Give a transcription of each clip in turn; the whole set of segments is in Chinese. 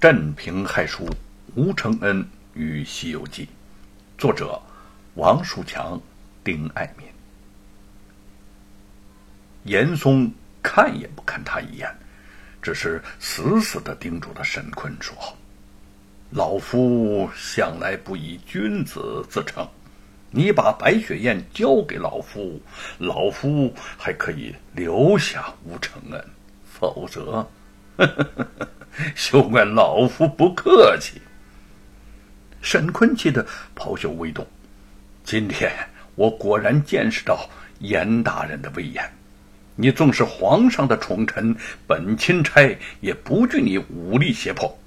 镇平害书吴承恩与《西游记》，作者王树强、丁爱民。严嵩看也不看他一眼，只是死死的盯住了沈坤说：“老夫向来不以君子自称，你把白雪燕交给老夫，老夫还可以留下吴承恩，否则。”呵呵呵休怪老夫不客气。沈坤气得袍袖微动。今天我果然见识到严大人的威严。你纵是皇上的宠臣，本钦差也不惧你武力胁迫。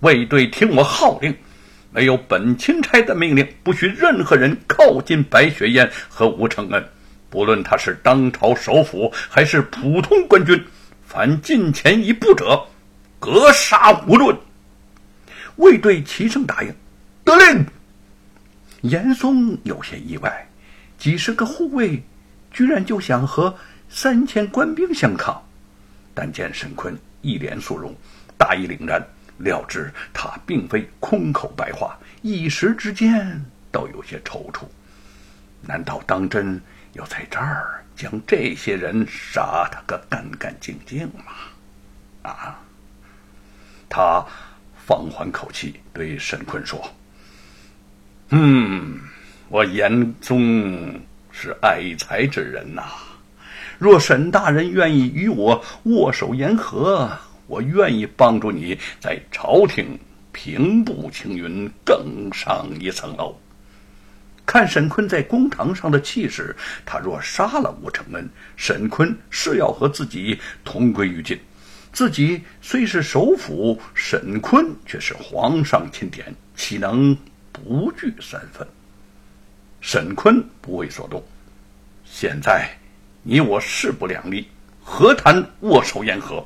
卫队听我号令，没有本钦差的命令，不许任何人靠近白雪燕和吴承恩。不论他是当朝首辅还是普通官军，凡近前一步者。格杀无论。卫队齐声答应，得令。严嵩有些意外，几十个护卫居然就想和三千官兵相抗。但见沈坤一脸肃容，大义凛然，料知他并非空口白话，一时之间都有些踌躇。难道当真要在这儿将这些人杀他个干干净净嘛？啊！他放缓口气，对沈坤说：“嗯，我严嵩是爱才之人呐。若沈大人愿意与我握手言和，我愿意帮助你在朝廷平步青云，更上一层楼。看沈坤在公堂上的气势，他若杀了吴承恩，沈坤是要和自己同归于尽。”自己虽是首辅，沈坤却是皇上钦点，岂能不惧三分？沈坤不为所动。现在你我势不两立，何谈握手言和？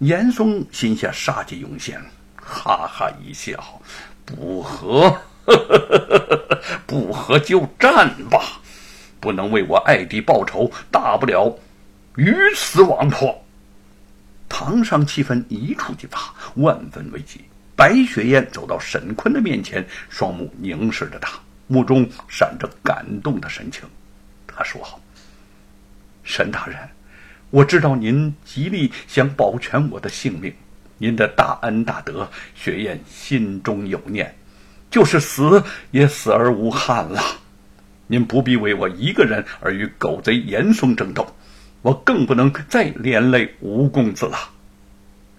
严嵩心下杀机涌现，哈哈一笑：“不和，呵呵呵呵呵呵不和就战吧！不能为我爱弟报仇，大不了鱼死网破。”堂上气氛一触即发，万分危急。白雪燕走到沈坤的面前，双目凝视着他，目中闪着感动的神情。他说：“沈大人，我知道您极力想保全我的性命，您的大恩大德，雪燕心中有念，就是死也死而无憾了。您不必为我一个人而与狗贼严嵩争斗。”我更不能再连累吴公子了。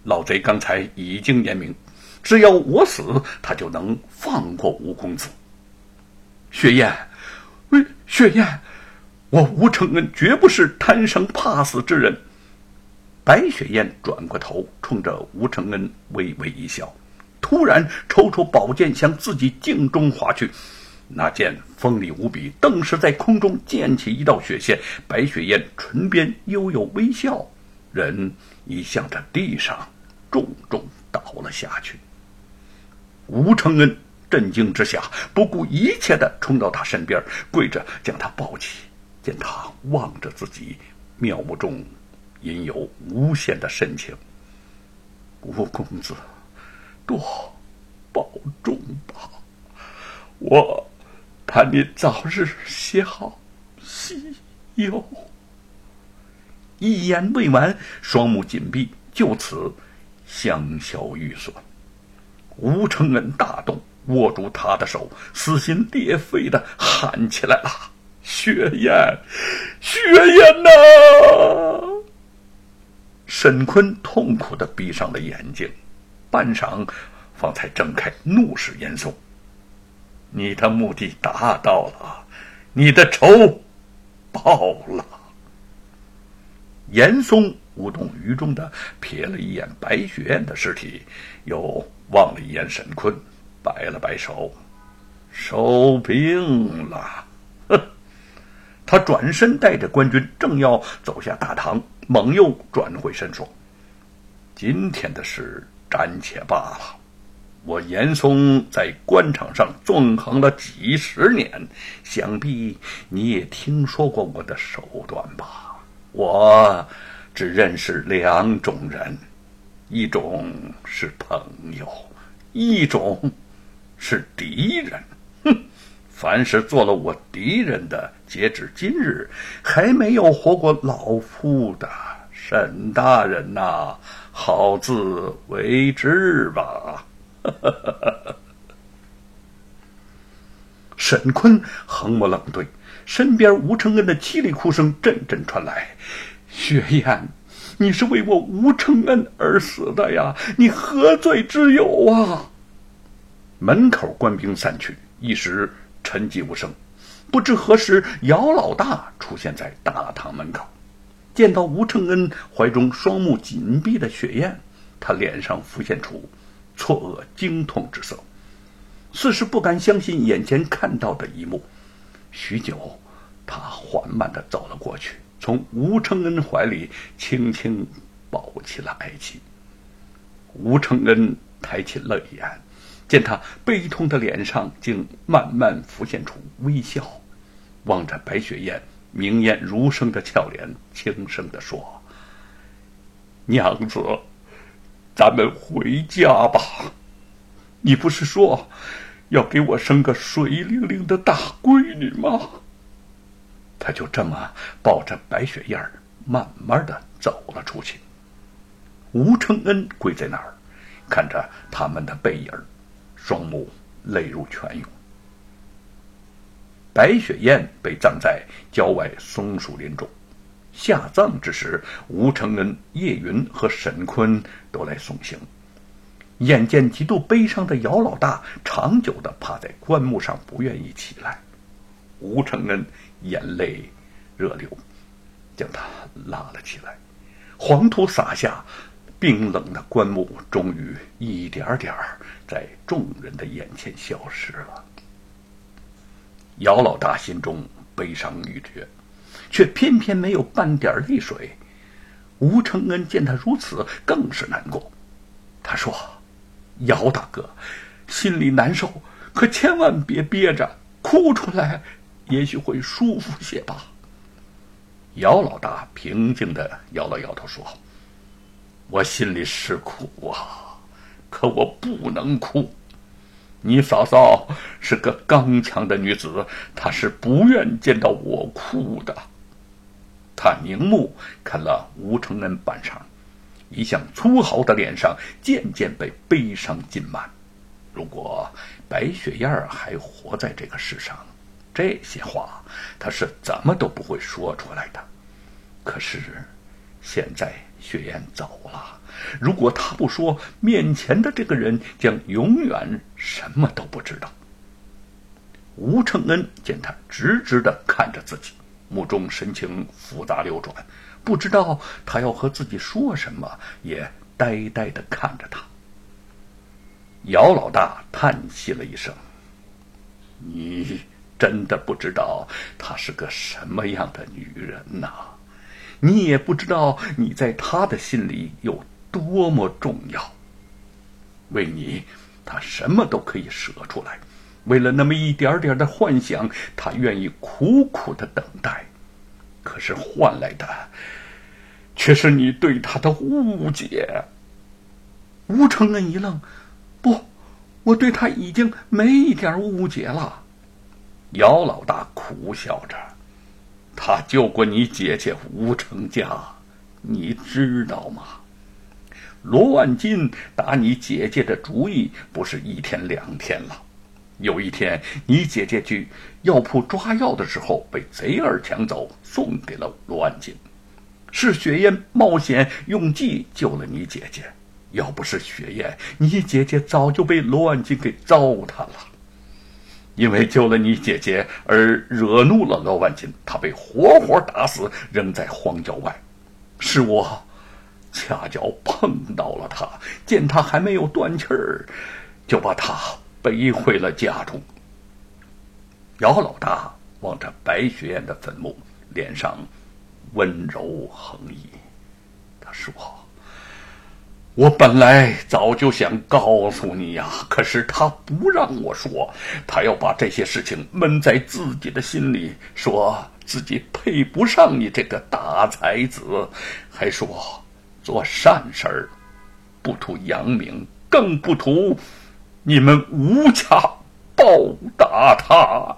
老贼刚才已经言明，只要我死，他就能放过吴公子。雪雁，喂，雪雁，我吴承恩绝不是贪生怕死之人。白雪燕转过头，冲着吴承恩微微一笑，突然抽出宝剑向自己颈中划去。那剑锋利无比，顿时在空中溅起一道血线。白雪燕唇边悠悠微笑，人已向着地上重重倒了下去。吴承恩震惊之下，不顾一切的冲到他身边，跪着将他抱起。见他望着自己，妙目中隐有无限的深情。吴公子，多保重吧，我。盼你早日写好西游。一言未完，双目紧闭，就此香消玉损。吴承恩大动，握住他的手，撕心裂肺的喊起来了：“雪雁，雪雁呐！”沈坤痛苦的闭上了眼睛，半晌，方才睁开，怒视严嵩。你的目的达到了，你的仇报了。严嵩无动于衷的瞥了一眼白雪燕的尸体，又望了一眼沈坤，摆了摆手，收兵了。他转身带着官军，正要走下大堂，猛又转回身说：“今天的事暂且罢了。”我严嵩在官场上纵横了几十年，想必你也听说过我的手段吧？我只认识两种人：一种是朋友，一种是敌人。哼！凡是做了我敌人的，截止今日还没有活过老夫的沈大人呐，好自为之吧。沈坤横目冷对，身边吴承恩的凄厉哭声阵阵传来：“雪雁。”你是为我吴承恩而死的呀！你何罪之有啊？门口官兵散去，一时沉寂无声。不知何时，姚老大出现在大堂门口，见到吴承恩怀中双目紧闭的雪雁，他脸上浮现出错愕惊痛之色，似是不敢相信眼前看到的一幕。许久，他缓慢地走了过去。从吴承恩怀里轻轻抱起了爱妻。吴承恩抬起泪眼，见他悲痛的脸上竟慢慢浮现出微笑，望着白雪燕明艳如生的俏脸，轻声地说：“娘子，咱们回家吧。你不是说要给我生个水灵灵的大闺女吗？”他就这么抱着白雪燕儿，慢慢的走了出去。吴承恩跪在那儿，看着他们的背影，双目泪如泉涌。白雪燕被葬在郊外松树林中，下葬之时，吴承恩、叶云和沈坤都来送行。眼见极度悲伤的姚老大长久的趴在棺木上，不愿意起来，吴承恩。眼泪热流，将他拉了起来。黄土洒下，冰冷的棺木终于一点点在众人的眼前消失了。姚老大心中悲伤欲绝，却偏偏没有半点泪水。吴承恩见他如此，更是难过。他说：“姚大哥，心里难受，可千万别憋着，哭出来。”也许会舒服些吧。姚老大平静的摇了摇头说：“我心里是苦啊，可我不能哭。你嫂嫂是个刚强的女子，她是不愿见到我哭的。”他凝目看了吴承恩半晌，一向粗豪的脸上渐渐被悲伤浸满。如果白雪燕还活在这个世上，这些话，他是怎么都不会说出来的。可是，现在雪雁走了，如果他不说，面前的这个人将永远什么都不知道。吴承恩见他直直的看着自己，目中神情复杂流转，不知道他要和自己说什么，也呆呆的看着他。姚老大叹息了一声：“你。”真的不知道她是个什么样的女人呐，你也不知道你在他的心里有多么重要。为你，他什么都可以舍出来；为了那么一点点的幻想，他愿意苦苦的等待。可是换来的，却是你对他的误解。吴承恩一愣：“不，我对他已经没一点误解了。”姚老大苦笑着：“他救过你姐姐吴成家，你知道吗？罗万金打你姐姐的主意不是一天两天了。有一天，你姐姐去药铺抓药的时候被贼儿抢走，送给了罗万金。是雪雁冒险用计救了你姐姐，要不是雪雁，你姐姐早就被罗万金给糟蹋了。”因为救了你姐姐而惹怒了罗万金，他被活活打死，扔在荒郊外。是我恰巧碰到了他，见他还没有断气儿，就把他背回了家中。姚老大望着白雪燕的坟墓，脸上温柔横溢，他说。我本来早就想告诉你呀，可是他不让我说，他要把这些事情闷在自己的心里，说自己配不上你这个大才子，还说做善事儿不图扬名，更不图你们吴家报答他。